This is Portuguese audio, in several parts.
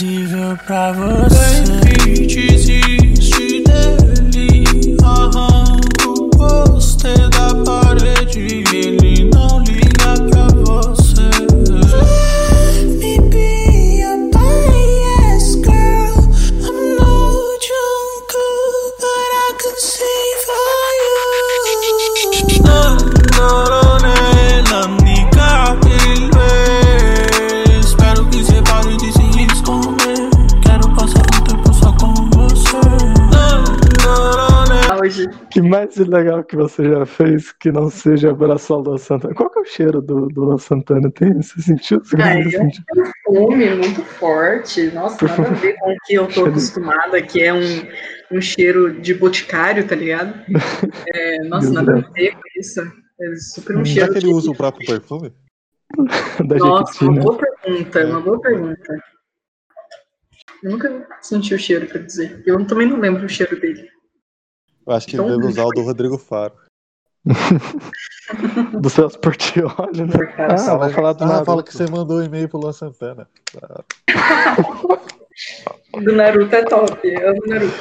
invisível pra você. Baby, Mais legal que você já fez que não seja abraçar o Luan Santana? Qual que é o cheiro do, do Luan Santana? Tem, você sentiu? Você Ah, eu sentir? perfume muito forte. Nossa, nada a ver com o que eu tô Cheiro- acostumada, que é um, um cheiro de boticário, tá ligado? É, nossa, nada a ver com isso. É super um Hum, cheiro Será que ele de... usa o próprio perfume? Da Nossa, uma Jequitina. boa pergunta, uma boa pergunta. Eu nunca senti o cheiro, quer dizer. Eu também não lembro o cheiro dele. Eu acho que ele Então, deve usar o do Rodrigo Faro. Do Celso Portioli, né? Cara, Ah, vai falar do Ah, Naruto. fala que você mandou um e-mail pro Luan Santana. do Naruto é top. Eu amo Naruto.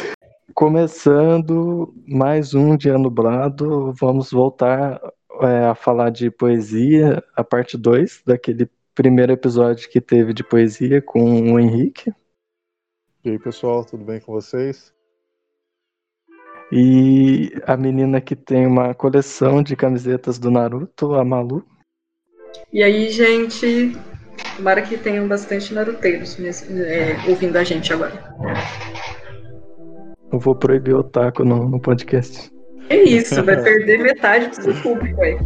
Começando mais um dia nublado, vamos voltar é, a falar de poesia, a parte 2 daquele primeiro episódio que teve de poesia com o Henrique. E aí, pessoal, tudo bem com vocês? E a menina que tem uma coleção de camisetas do Naruto, a Malu. E aí, gente, tomara que tenham bastante naruteiros é, ouvindo a gente agora. Eu vou proibir o taco no, no podcast. Que isso, vai perder metade do seu público aí.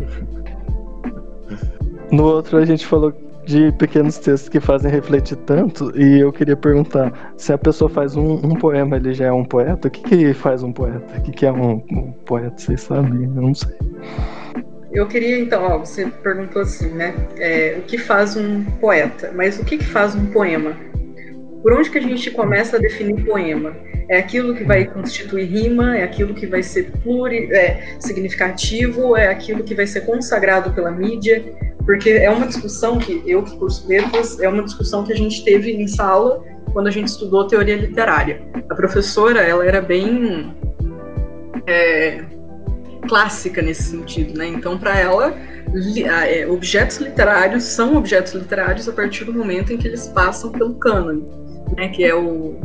No outro a gente falou de pequenos textos que fazem refletir tanto, e eu queria perguntar, se a pessoa faz um, um poema, ele já é um poeta? O que, que faz um poeta? O que, que é um, um poeta? Vocês sabem? Eu não sei. Eu queria, então, ó, você perguntou assim, né? é, o que faz um poeta? Mas o que, que faz um poema? Por onde que a gente começa a definir poema? É aquilo que vai constituir rima? É aquilo que vai ser pluri, é, significativo? É aquilo que vai ser consagrado pela mídia? Porque é uma discussão que eu que curso letras, é uma discussão que a gente teve em sala quando a gente estudou teoria literária. A professora, ela era bem é, clássica nesse sentido, né? Então, para ela, é, objetos literários são objetos literários a partir do momento em que eles passam pelo cânone, né? Que é o,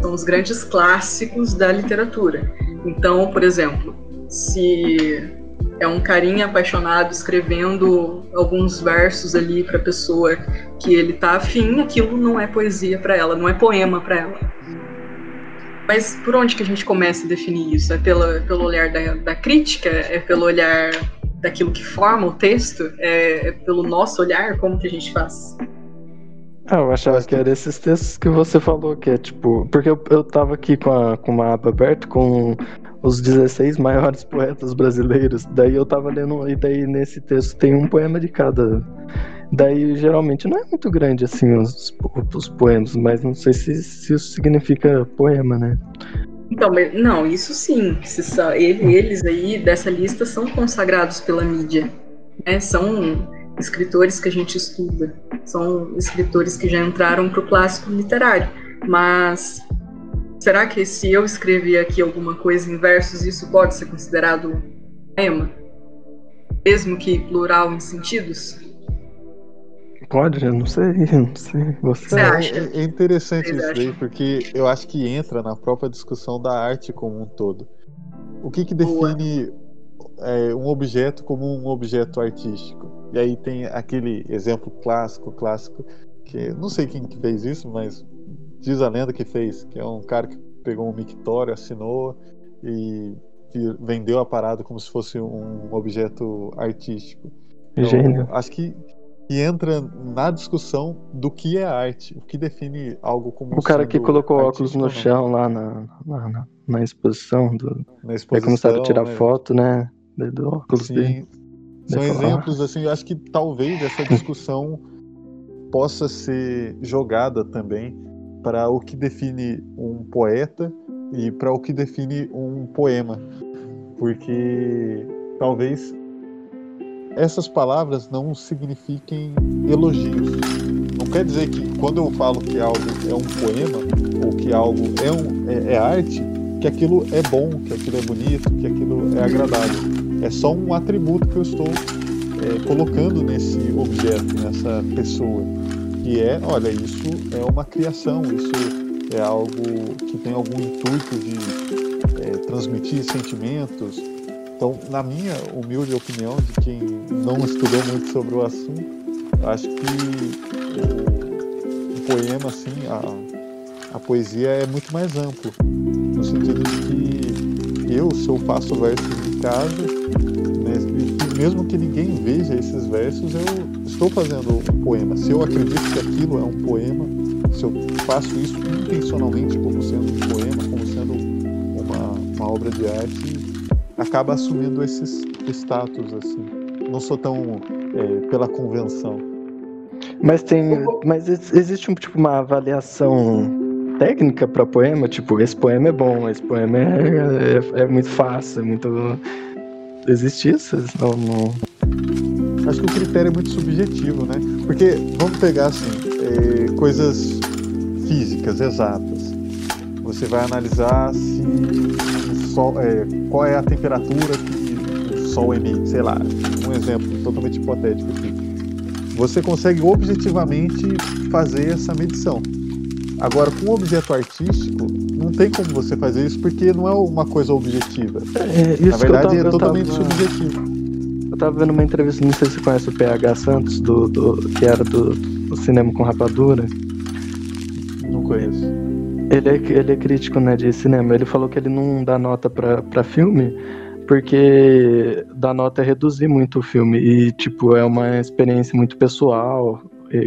são os grandes clássicos da literatura. Então, por exemplo, se é um carinha apaixonado escrevendo alguns versos ali para pessoa que ele tá afim, aquilo não é poesia para ela, não é poema para ela. Mas por onde que a gente começa a definir isso? É pela, pelo olhar da, da crítica? É pelo olhar daquilo que forma o texto? É, é pelo nosso olhar? Como que a gente faz? Ah, eu achava que era esses textos que você falou, que é tipo. Porque eu, eu tava aqui com, a, com uma aba aberta com os 16 maiores poetas brasileiros. Daí eu tava lendo, e daí nesse texto tem um poema de cada. Daí geralmente não é muito grande assim os, os poemas, mas não sei se, se isso significa poema, né? Então, não, isso sim. Se são- ele- eles aí dessa lista são consagrados pela mídia. né? São escritores que a gente estuda. São escritores que já entraram para o clássico literário. Mas será que se eu escrever aqui alguma coisa em versos, isso pode ser considerado poema? Mesmo que plural em sentidos? Pode? Eu não sei, eu não sei. Você. Você É, acha? é- é interessante Vocês isso daí, acham? porque eu acho que entra na própria discussão da arte como um todo. O que, que define é, um objeto como um objeto artístico? E aí tem aquele exemplo clássico, clássico, que não sei quem que fez isso, mas diz a lenda que fez, que é um cara que pegou um mictório, assinou e vendeu a parada como se fosse um objeto artístico. Então, Gênio. Acho que, que entra na discussão do que é arte, o que define algo como O cara que colocou óculos no chão lá na, na, na- exposição. Do... na exposição. começaram a tirar né? foto, né? Do óculos dele. São exemplos assim. Eu acho que talvez essa discussão possa ser jogada também para o que define um poeta e para o que define um poema, porque talvez essas palavras não signifiquem elogios. Não quer dizer que quando eu falo que algo é um poema ou que algo é, um, é, é arte, que aquilo é bom, que aquilo é bonito, que aquilo é agradável. É só um atributo que eu estou é, colocando nesse objeto, nessa pessoa. Que é, olha, isso é uma criação, isso é algo que tem algum intuito de é, transmitir sentimentos. Então, na minha humilde opinião, de quem não estudou muito sobre o assunto, acho que o, o poema, assim, a, a poesia é muito mais amplo no sentido de que eu, se eu faço versos em casa, mesmo que ninguém veja esses versos, eu estou fazendo um poema. Se eu acredito que aquilo é um poema, se eu faço isso intencionalmente como sendo um poema, como sendo uma, uma obra de arte, acaba assumindo esses status assim. Não sou tão é, pela convenção. Mas tem, mas existe um tipo uma avaliação técnica para poema, tipo, esse poema é bom, esse poema é, é, é muito fácil, é muito. Existe isso? Não, não... Acho que o critério é muito subjetivo, né? Porque, vamos pegar assim, é, coisas físicas, exatas. Você vai analisar se sol, é, qual é a temperatura que o Sol emite, sei lá, um exemplo totalmente hipotético aqui. Você consegue objetivamente fazer essa medição. Agora, com um objeto artístico, não tem como você fazer isso porque não é uma coisa objetiva. É, Na verdade, tava, é totalmente tava, subjetivo. Eu tava vendo uma entrevista, não sei se você conhece o PH Santos, do, do que era do, do, Cinema com Rapadura. Não conheço. Ele é, ele é crítico né, de cinema. Ele falou que ele não dá nota para filme porque dar nota é reduzir muito o filme. E, tipo, é uma experiência muito pessoal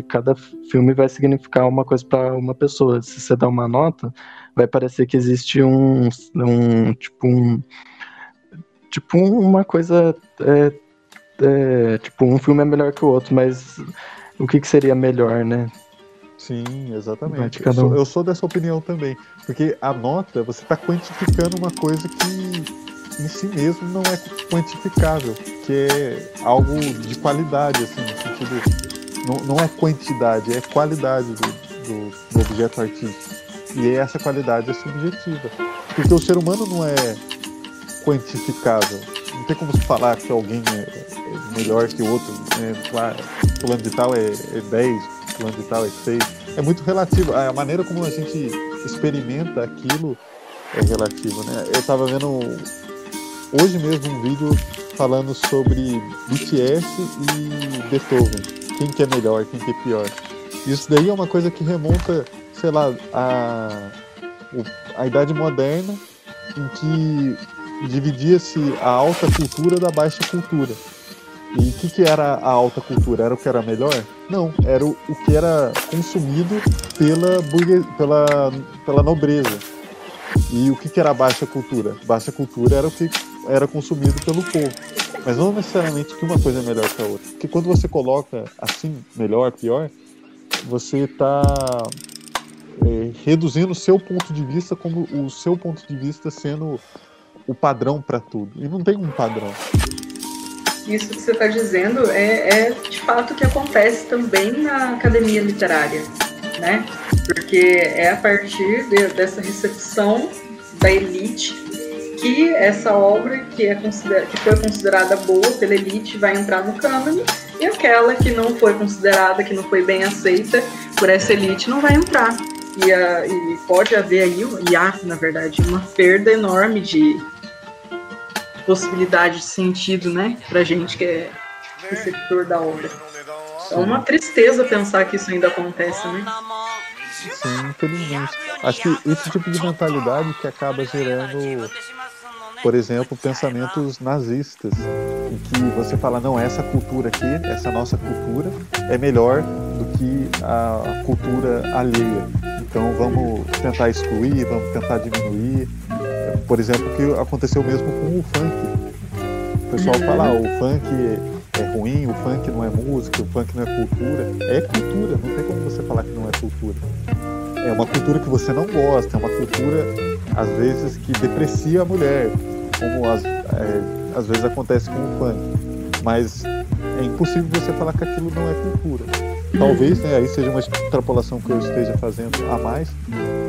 cada filme vai significar uma coisa para uma pessoa. Se você dá uma nota, vai parecer que existe um, um tipo um tipo uma coisa é, é, tipo um filme é melhor que o outro, mas o que, que seria melhor, né? Sim, exatamente. Eu sou, eu sou, dessa opinião também, porque a nota você está quantificando uma coisa que em si mesmo não é quantificável, que é algo de qualidade, assim, no sentido não, não é quantidade, é qualidade do, do, do objeto artístico. E essa qualidade é subjetiva. Porque o ser humano não é quantificável. Não tem como falar que alguém é, é melhor que o outro. Né? Claro, fulano de tal é, é 10, fulano de tal é 6. É muito relativo. A maneira como a gente experimenta aquilo é relativo. Né? Eu estava vendo hoje mesmo um vídeo falando sobre BTS e Beethoven quem que é melhor, quem que é pior. Isso daí é uma coisa que remonta, sei lá, a, a Idade Moderna, em que dividia-se a alta cultura da baixa cultura. E o que, que era a alta cultura? Era o que era melhor? Não, era o, o que era consumido pela, pela, pela nobreza. E o que, que era a baixa cultura? Baixa cultura era o que era consumido pelo povo. Mas não necessariamente que uma coisa é melhor que a outra. Porque quando você coloca assim, melhor, pior, você está é, reduzindo o seu ponto de vista como o seu ponto de vista sendo o padrão para tudo. E não tem um padrão. Isso que você está dizendo é, é de fato o que acontece também na academia literária, né? Porque é a partir de, dessa recepção da elite que essa obra que, é que foi considerada boa pela elite vai entrar no cânone e aquela que não foi considerada, que não foi bem aceita por essa elite não vai entrar. E, a, e pode haver aí, e há, na verdade, uma perda enorme de possibilidade de sentido, né, pra gente que é receptor da obra. É uma tristeza pensar que isso ainda acontece, né? Sim, infelizmente. Acho que esse tipo de mentalidade que acaba gerando por exemplo, pensamentos nazistas, em que você fala, não, essa cultura aqui, essa nossa cultura, é melhor do que a cultura alheia. Então vamos tentar excluir, vamos tentar diminuir. Por exemplo, o que aconteceu mesmo com o funk. O pessoal fala, ah, o funk é ruim, o funk não é música, o funk não é cultura. É cultura, não tem como você falar que não é cultura. É uma cultura que você não gosta, é uma cultura, às vezes, que deprecia a mulher, como às, é, às vezes acontece com o funk. Mas é impossível você falar que aquilo não é cultura. Talvez né, aí seja uma extrapolação que eu esteja fazendo a mais,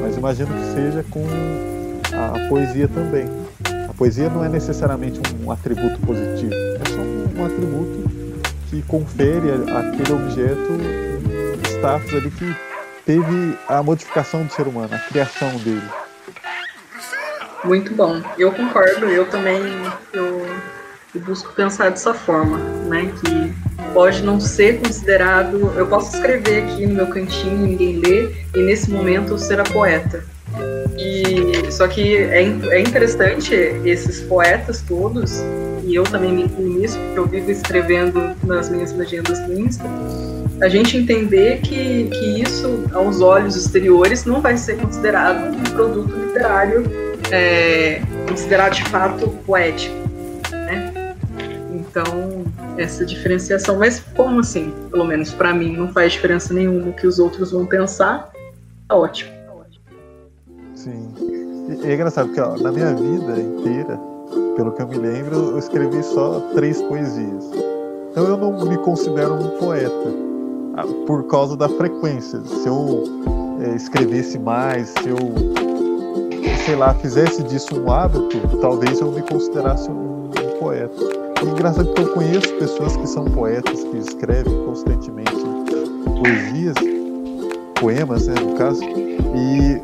mas imagino que seja com a poesia também. A poesia não é necessariamente um atributo positivo, é só um, um atributo que confere àquele objeto status ali que teve a modificação do ser humano, a criação dele. Muito bom. Eu concordo, eu também eu, eu busco pensar dessa forma, né? Que pode não ser considerado. Eu posso escrever aqui no meu cantinho, ninguém lê, e nesse momento eu ser a poeta. E, só que é, é interessante esses poetas todos, e eu também me incluo nisso, porque eu vivo escrevendo nas minhas legendas do Insta, a gente entender que, que isso, aos olhos exteriores, não vai ser considerado um produto literário é, considerado de fato poético. Né? Então, essa diferenciação. Mas como assim? Pelo menos para mim, não faz diferença nenhuma o que os outros vão pensar. Tá ótimo. Sim. E é engraçado porque ó, na minha vida inteira, pelo que eu me lembro, eu escrevi só três poesias. Então eu não me considero um poeta ah, por causa da frequência. Se eu é, escrevesse mais, se eu, sei lá, fizesse disso um hábito, talvez eu me considerasse um, um poeta. E é engraçado que eu conheço pessoas que são poetas, que escrevem constantemente poesias, poemas, né, no caso, e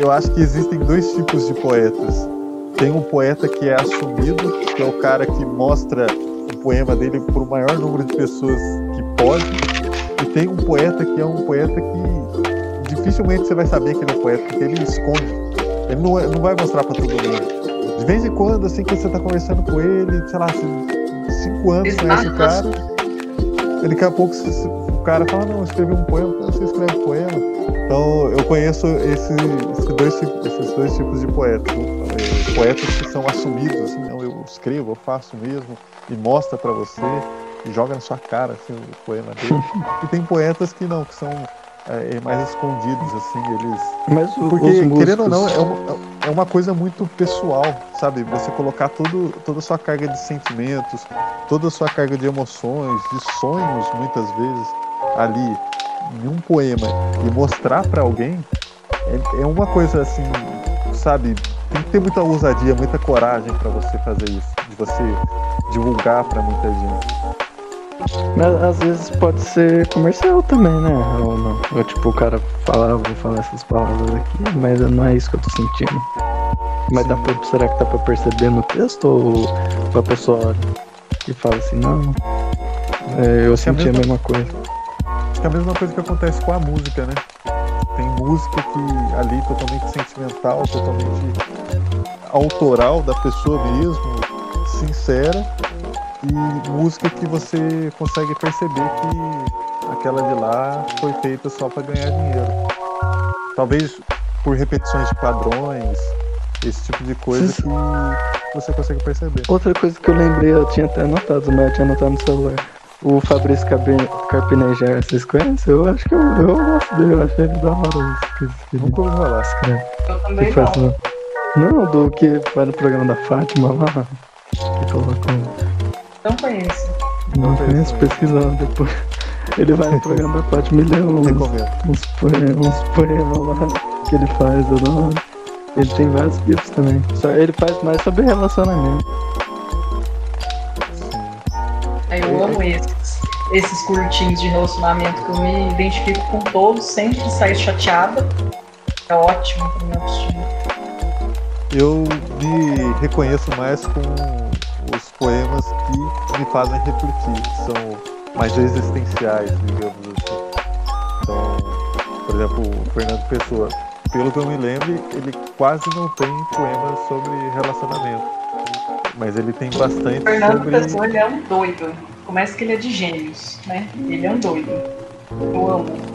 eu acho que existem dois tipos de poetas. Tem um poeta que é assumido, que é o cara que mostra o poema dele para o maior número de pessoas que pode. E tem um poeta que é um poeta que dificilmente você vai saber que ele é poeta, porque ele esconde. Ele não, é, não vai mostrar para todo mundo. De vez em quando, assim, que você está conversando com ele, sei lá, cinco anos conhece o cara, ele daqui a pouco o cara fala, não, eu escrevi um poema, você escreve poema. Então eu conheço esse, esse dois, esses dois tipos de poetas. É, poetas que são assumidos, assim, não, eu escrevo, eu faço mesmo, e mostra para você, e joga na sua cara assim, o poema dele. e tem poetas que não, que são é, mais escondidos, assim, eles. Mas o, Porque, querendo ou não, é uma, é uma coisa muito pessoal, sabe? Você colocar todo, toda a sua carga de sentimentos, toda a sua carga de emoções, de sonhos, muitas vezes, ali em um poema e mostrar para alguém é, é, uma coisa assim, sabe? Tem que ter muita ousadia, muita coragem para você fazer isso, de você divulgar para muita gente. Mas às vezes pode ser comercial também, né? Ou não? Ou, tipo, o cara falar, vou falar essas palavras aqui, mas não é isso que eu tô sentindo. Mas dá pra, será que dá pra perceber no texto ou a pessoa olha e fala assim, não, é, eu senti a mesma coisa acho que é a mesma coisa que acontece com a música, né? Tem música que ali totalmente sentimental, totalmente autoral da pessoa mesmo, sincera, e música que você consegue perceber que aquela de lá foi feita só para ganhar dinheiro. Talvez por repetições de padrões, esse tipo de coisa que você consegue perceber. Outra coisa que eu lembrei, eu tinha até anotado, mas eu tinha anotado no celular o Fabrício Carpinejar, vocês conhecem? Eu acho que eu, eu gosto dele, eu achei ele da hora Nunca ouvi falar. Escreve. Eu também faz, não. não. do que vai no programa da Fátima lá. Que colocou. Não conheço. Pesquisando depois. Ele vai no programa da Fátima e lê uns, uns, poemas, uns poemas lá que ele faz, eu não. Ele tem vários livros também. Só ele faz mais sobre relacionamento. Eu amo esses, esses curtinhos de relacionamento que eu me identifico com todos, sempre saio chateada. É ótimo pra minha autoestima. Eu me reconheço mais com poemas que me fazem refletir, que são mais existenciais, digamos assim. Então, por exemplo, o Fernando Pessoa, pelo que eu me lembro, ele quase não tem poemas sobre relacionamento mas ele tem bastante. O Fernando sobre... Pessoa ele é um doido. Começa que ele é de gênios, né? Ele é um doido. Eu amo.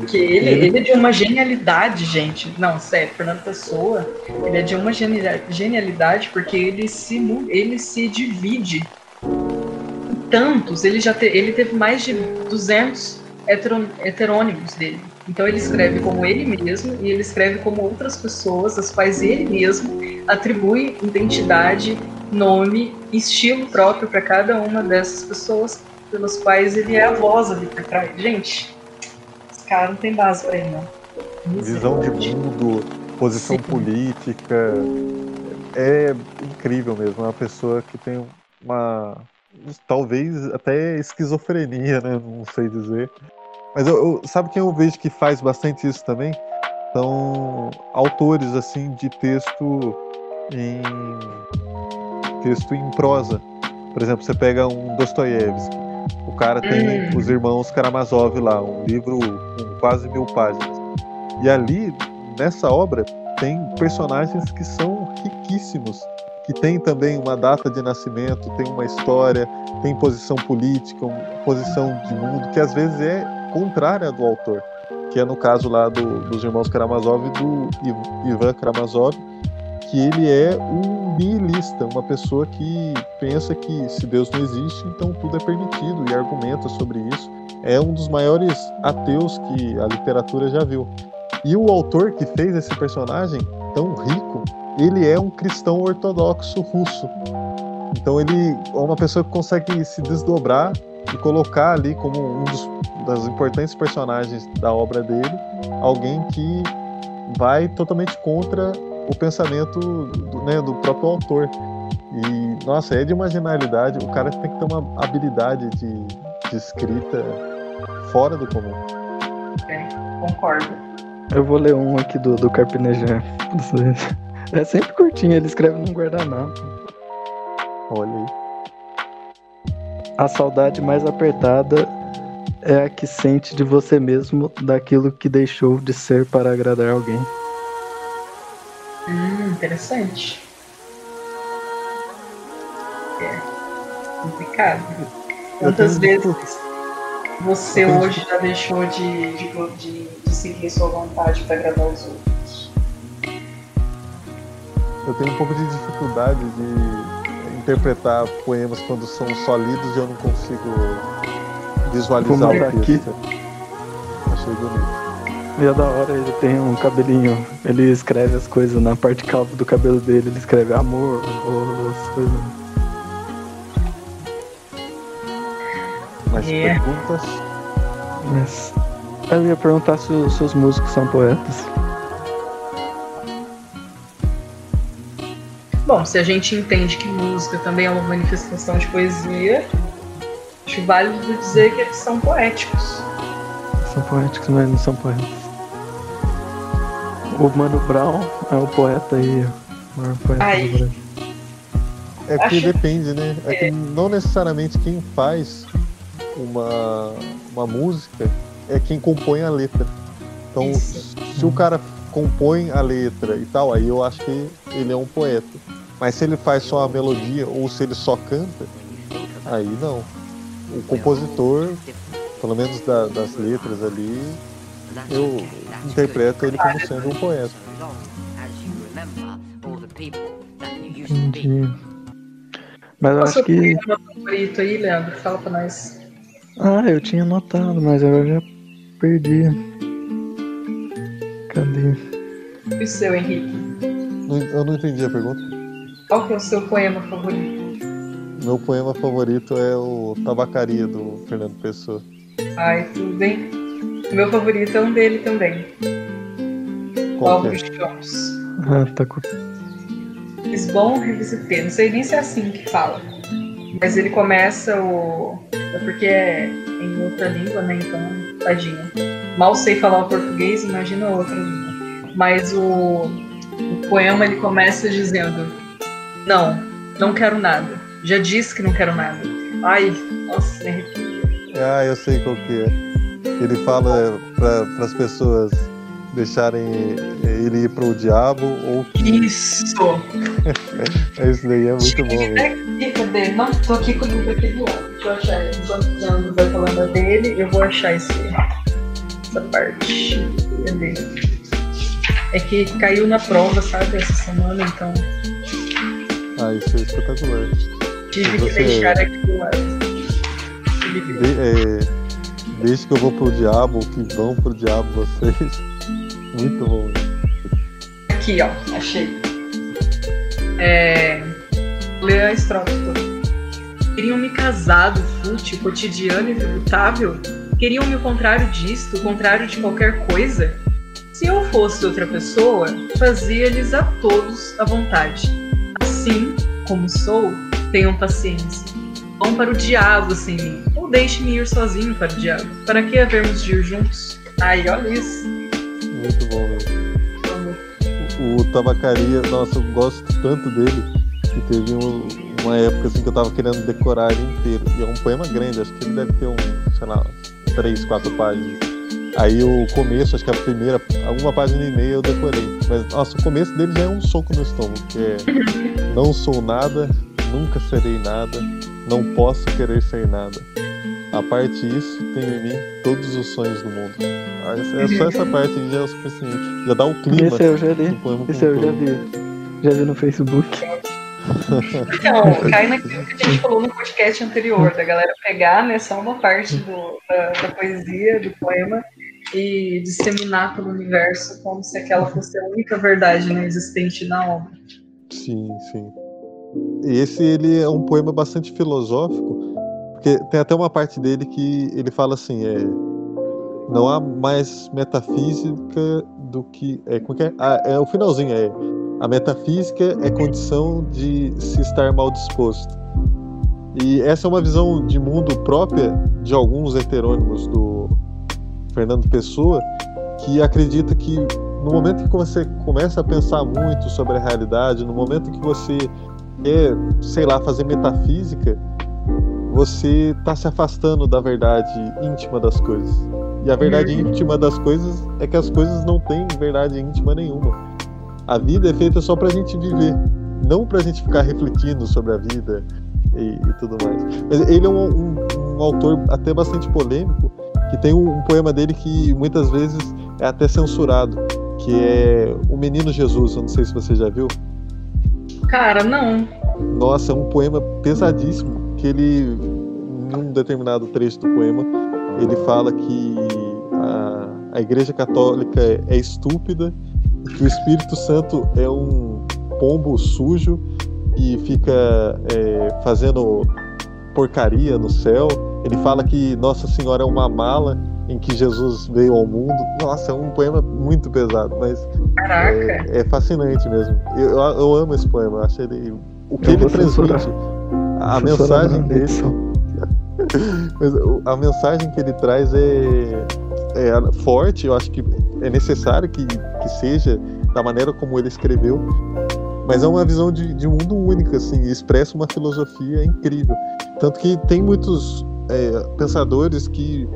Porque ele, ele... ele é de uma genialidade, gente. Não, sério, Fernando Pessoa, ele é de uma genialidade porque ele se, ele se divide em tantos. Ele já te, ele teve mais de 200 heterônimos dele. Então ele escreve como ele mesmo e ele escreve como outras pessoas, as quais ele mesmo atribui identidade nome, estilo próprio para cada uma dessas pessoas pelas quais ele é a voz ali por trás. Gente, cara não tem base para ele, não. Visão de mundo, posição Sim. política. É incrível mesmo. É uma pessoa que tem uma. Talvez até esquizofrenia, né? Não sei dizer. Mas eu, eu- sabe quem eu vejo que faz bastante isso também? São autores assim de texto em texto em prosa. Por exemplo, você pega um Dostoiévski. O cara tem Hum. os irmãos Karamazov lá, um livro com quase mil páginas. E ali, nessa obra, tem personagens que são riquíssimos, que tem também uma data de nascimento, tem uma história, tem posição política, posição de mundo, que às vezes é contrária do autor, que é no caso lá do- dos irmãos Karamazov e do Iv- Ivan Karamazov, que ele é um nihilista, uma pessoa que pensa que se Deus não existe, então tudo é permitido e argumenta sobre isso. É um dos maiores ateus que a literatura já viu. E o autor que fez esse personagem tão rico, ele é um cristão ortodoxo russo. Então ele é uma pessoa que consegue se desdobrar e colocar ali como um dos das importantes personagens da obra dele, alguém que vai totalmente contra o pensamento do, né, do próprio autor. E, nossa, é de uma genialidade. O cara tem que ter uma habilidade de, de escrita fora do comum. Concordo. Eu vou ler um aqui do, do Carpinejar. É sempre curtinho, ele escreve num guardanapo. Olha aí. A saudade mais apertada é a que sente de você mesmo daquilo que deixou de ser para agradar alguém. Interessante. É complicado. Quantas vezes você eu tenho- hoje já deixou de, de, de, de seguir sua vontade para agradar os outros? Eu tenho um pouco de dificuldade de interpretar poemas quando são só lidos e eu não consigo visualizar o aqui. texto. Achei bonito. E é da hora, ele tem um cabelinho. Ele escreve as coisas na parte calva do cabelo dele, ele escreve amor, ou as coisas. Mas É. perguntas. Mas eu ia perguntar se, os- se os músicos são poetas. Bom, se a gente entende que música também é uma manifestação de poesia, acho válido dizer que eles são poéticos. São poéticos, mas não são poetas. O Mano Brown é o poeta aí, o maior poeta Ai. do Brasil. É porque Acho- depende, né? É que não necessariamente quem faz uma, uma música é quem compõe a letra. Então, Isso. se o cara compõe a letra e tal, aí eu acho que ele é um poeta. Mas se ele faz só a melodia ou se ele só canta, aí não. O compositor, pelo menos da- das letras ali, eu interpreto ele como sendo um poeta. Entendi. Mas eu Qual o acho seu que. poema favorito aí, Leandro? Fala pra nós. Ah, eu tinha notado, mas agora já perdi. Cadê? E o seu, Henrique? Eu não entendi a pergunta. Qual que é o seu poema favorito? Meu poema favorito é o Tabacaria do Fernando Pessoa. Ai, tudo bem. Meu favorito é um dele também. É? Campos. Ah, tá com. Lisbon revisitei. Não sei nem se é assim que fala. Mas ele começa o. É porque é em outra língua, né? Então, tadinho. Mal sei falar o português, imagina outra língua. Mas o, o poema ele começa dizendo: Não, não quero nada. Já disse que não quero nada. Ai, nossa, me arrepio. Ah, eu sei qual que é. Ele fala para as pessoas deixarem ele ir pro diabo ou Isso! é isso daí é muito bom mesmo. Cadê? Não, tô aqui com o livro aqui do lado. Deixa eu achar. Enquanto o Leandro vai falando dele, eu vou achar esse, essa parte. Cadê? É que caiu na prova, sabe, essa semana, então Ah, isso é espetacular. tive que Você- deixar aqui do lado. Tive que- De, é, desde que eu vou pro diabo, ou que vão pro diabo vocês. Muito bom. Aqui, ó, achei. É, Lê a estrofe toda. Queriam-me casado, fútil, cotidiano e tributável? Queriam-me o contrário disto, o contrário de qualquer coisa? Se eu fosse outra pessoa, fazia-lhes a todos a vontade. Assim como sou, tenham paciência. Vão para o diabo sem mim, ou deixe-me ir sozinho para o diabo. Para que havermos de ir juntos? Ai, olha isso. Muito bom, mesmo. O Tabacaria, nossa, eu gosto tanto dele que teve um, uma época assim que eu tava querendo decorar ele inteiro. E é um poema grande, acho que ele deve ter um, sei lá, três, quatro páginas. Aí o começo, acho que a primeira, alguma página e meia eu decorei. Mas nossa, o começo dele já é um soco no estômago, que é não sou nada, nunca serei nada, não posso querer ser nada. A parte disso, tenho em mim todos os sonhos do mundo. Ah, É só essa parte já é o suficiente. Já dá o clima Esse eu já li. Esse eu já um vi. Já vi no Facebook. Então, cai naquilo que a gente falou no podcast anterior, da galera pegar né, só uma parte do- da, da poesia, do poema, e disseminar pelo universo como se aquela fosse a única verdade né, existente na obra. Sim, sim. Esse ele é um poema bastante filosófico, porque tem até uma parte dele que ele fala assim, é não há mais metafísica do que é, como que é? Ah, é o finalzinho é a metafísica é condição de se estar mal disposto. E essa é uma visão de mundo própria de alguns heterônimos do Fernando Pessoa, que acredita que no momento que você começa a pensar muito sobre a realidade, no momento que você quer, sei lá, fazer metafísica, você está se afastando da verdade íntima das coisas. E a verdade íntima das coisas é que as coisas não têm verdade íntima nenhuma. A vida é feita só pra gente viver, não pra gente ficar refletindo sobre a vida e, e tudo mais. Mas ele é um, um- um autor até bastante polêmico, que tem um, um poema dele que muitas vezes é até censurado, que é O Menino Jesus, eu não sei se você já viu. Cara, não. Nossa, é um poema pesadíssimo, que ele, em um determinado trecho do poema, ele fala que a, a Igreja Católica é, é estúpida, que o Espírito Santo é um pombo sujo e fica é, fazendo porcaria no céu. Ele fala que Nossa Senhora é uma mala em que Jesus veio ao mundo. Nossa, é um poema muito pesado, mas Caraca. é, é fascinante mesmo. Eu, eu, eu amo esse poema, eu acho ele. O que Eu ele transmite, a mensagem dele, mas a mensagem que ele traz é, é forte, eu acho que é necessário que, que seja da maneira como ele escreveu, mas é uma visão de, de mundo única, assim, expressa uma filosofia incrível. Tanto que tem muitos é, pensadores que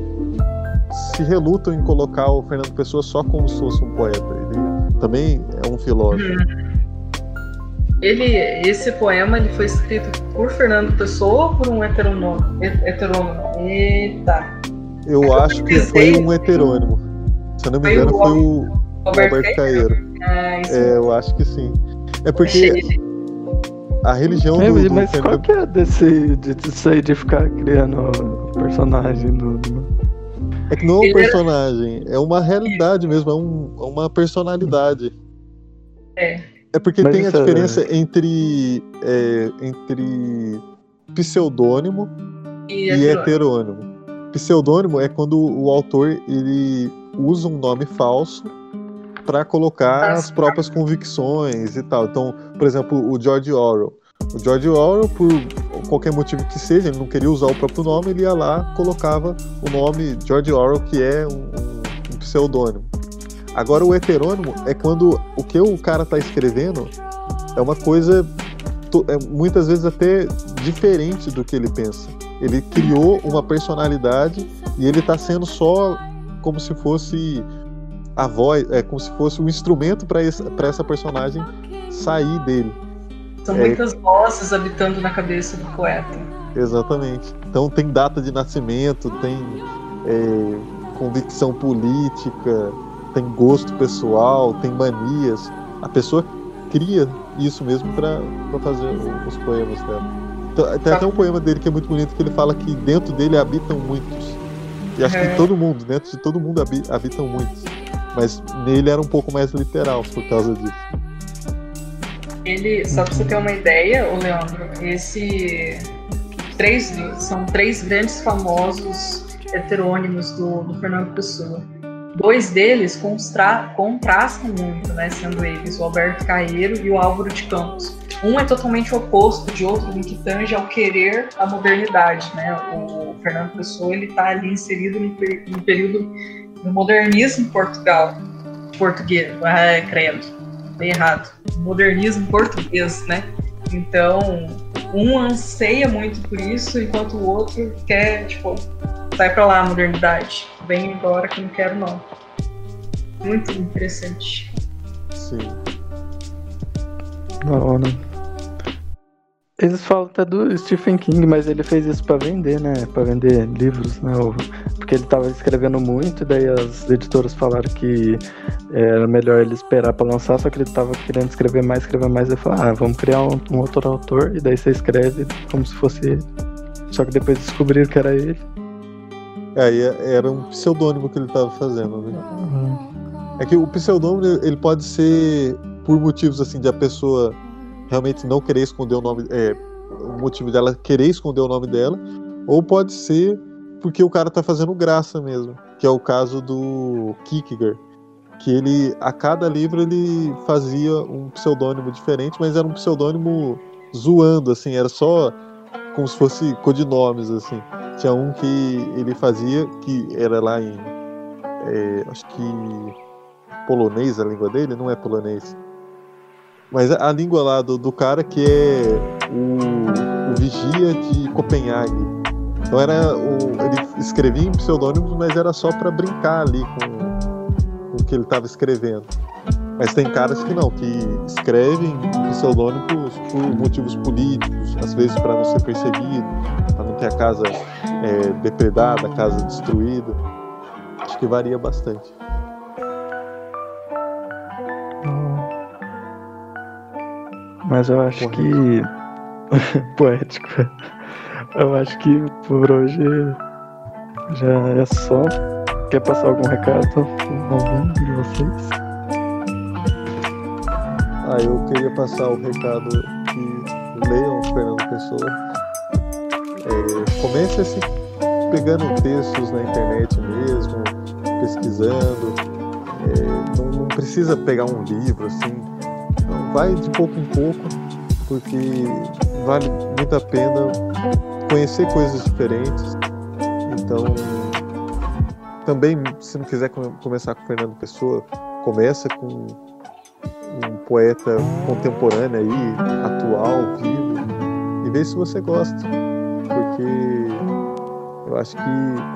se relutam em colocar o Fernando Pessoa só como se fosse um poeta. Ele também é um filósofo. Ele, esse poema ele foi escrito por Fernando Pessoa ou por um heterônimo? heterônimo? Eita. Eu acho que foi um heterônimo. Se eu não me Foi o engano, foi o o Roberto, Alberto Caeiro. Ah, É, eu acho que sim. É porque a religião É, do, do mas qual Fernando que é desse, de- disso aí de ficar criando personagem no, no- é que não é um personagem, é uma realidade mesmo, é, um- é uma personalidade. É. É porque Mas tem a é- diferença entre, é, entre pseudônimo E, e heterônimo. Pseudônimo é quando o autor ele usa um nome falso para colocar As as próprias convicções e tal. Então, por exemplo, o George Orwell. O George Orwell, por qualquer motivo que seja, ele não queria usar o próprio nome, ele ia lá colocava o nome George Orwell, que é um, um- pseudônimo. Agora, o heterônimo é quando o que o cara tá escrevendo é uma coisa é, muitas vezes até diferente do que ele pensa. Ele criou uma personalidade e ele tá sendo só como se fosse a voz, é como se fosse um instrumento para essa personagem sair dele. São É. muitas vozes habitando na cabeça do poeta. Exatamente. Então tem data de nascimento, tem é, convicção política, tem gosto pessoal, tem manias. A pessoa cria isso mesmo para fazer os poemas dela. Então, tem até um poema dele que é muito bonito que ele fala que dentro dele habitam muitos. E acho É. que todo mundo, dentro de todo mundo habi- habitam muitos. Mas nele era um pouco mais literal por causa disso. Ele, só pra você ter uma ideia, o Leandro, esse três são três grandes famosos heterônimos do, do Fernando Pessoa. Dois deles contrastam muito, né, sendo eles o Alberto Caeiro e o Álvaro de Campos. Um é totalmente oposto de outro, no que tange ao querer a modernidade, né? O Fernando Pessoa ele está ali inserido no, no período do modernismo Portugal, português, ah, credo, bem errado, modernismo português, né? Então, um anseia muito por isso, enquanto o outro quer, tipo, sai pra lá, modernidade. Vem embora que não quero, não. Muito interessante. Sim. Da hora. Eles falam até do Stephen King, mas ele fez isso pra vender, né? Pra vender livros, né? Porque ele tava escrevendo muito, e daí as editoras falaram que era melhor ele esperar pra lançar, só que ele tava querendo escrever mais, escrever mais. Ele falou, ah, vamos criar um, um outro autor, e daí você escreve como se fosse ele. Só que depois descobriram que era ele. Aí era um pseudônimo que ele tava fazendo, né? Uhum. É que o pseudônimo ele pode ser por motivos assim de a pessoa realmente não querer esconder o nome, é, o motivo dela querer esconder o nome dela, ou pode ser porque o cara tá fazendo graça mesmo, que é o caso do Kierkegaard, que ele a cada livro ele fazia um pseudônimo diferente, mas era um pseudônimo zoando assim, era só como se fosse codinomes assim. Tinha um que ele fazia que era lá em é, acho que polonês a língua dele, não é polonês. Mas a, língua lá do, do, cara que é o, o vigia de Copenhague. Então era o, ele escrevia em pseudônimos, mas era só para brincar ali com, com o que ele estava escrevendo. Mas tem caras que não, que escrevem pseudônimos por motivos políticos, às vezes para não ser perseguido, para não ter a casa é, depredada, a casa destruída. Acho que varia bastante. Mas eu acho que. Poético. Eu acho que por hoje já é só. Quer passar algum recado? Algum de vocês? Ah, eu queria passar o recado que leiam Fernando Pessoa. É, comece assim, pegando textos na internet mesmo, pesquisando. É, não, não precisa pegar um livro assim vai de pouco em pouco, porque vale muito a pena conhecer coisas diferentes. Então, também, se não quiser começar com Fernando Pessoa, começa com um poeta contemporâneo aí, atual, vivo, e vê se você gosta. Porque eu acho que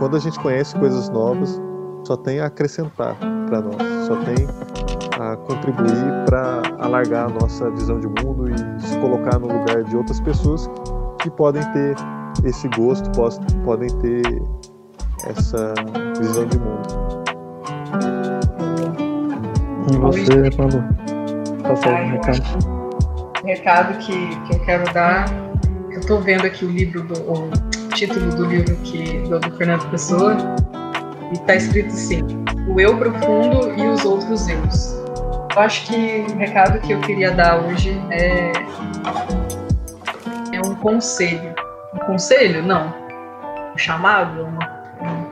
quando a gente conhece coisas novas, só tem a acrescentar para nós, só tem a contribuir para alargar a nossa visão de mundo e se colocar no lugar de outras pessoas que podem ter esse gosto, podem ter essa visão de mundo. E você, Malu? Passar um recado. O recado que, que eu quero dar, eu estou vendo aqui o livro, do, o título do livro que, do, do Fernando Pessoa, e está escrito assim: O eu profundo e os outros eus. Eu acho que o recado que eu queria dar hoje é, é um conselho. Um conselho? Não. Um chamado? Uma,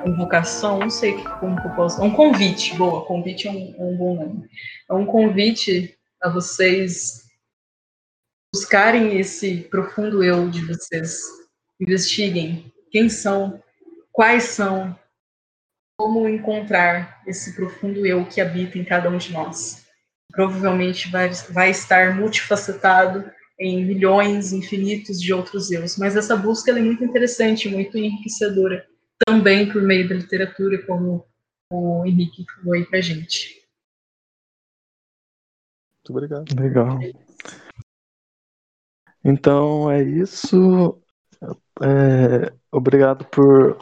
convocação? Não sei como que eu posso. Um convite. Boa, convite é um, é um bom nome. É um convite a vocês buscarem esse profundo eu de vocês. Investiguem quem são, quais são, como encontrar esse profundo eu que habita em cada um de nós provavelmente vai, vai estar multifacetado em milhões infinitos de outros eus. Mas essa busca é muito interessante, muito enriquecedora, também por meio da literatura, como o Henrique falou aí pra gente. Muito obrigado. Legal. Então é isso. É, obrigado por,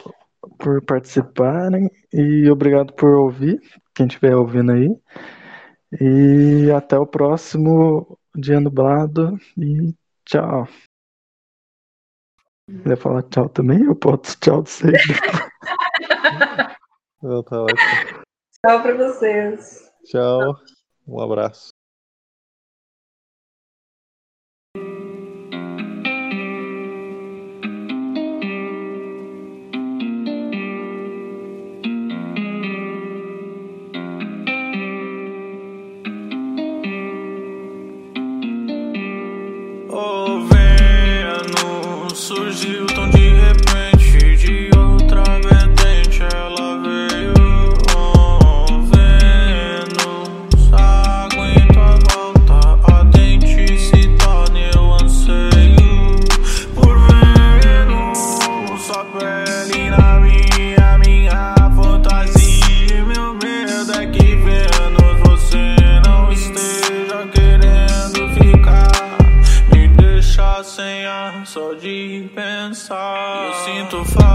por participarem e obrigado por ouvir, quem estiver ouvindo aí. E até o próximo dia nublado e tchau. Quer falar tchau também? Eu posso tchau de. Não, tá ótimo. Tchau pra vocês. Tchau. Um abraço. Só de pensar. Eu sinto falta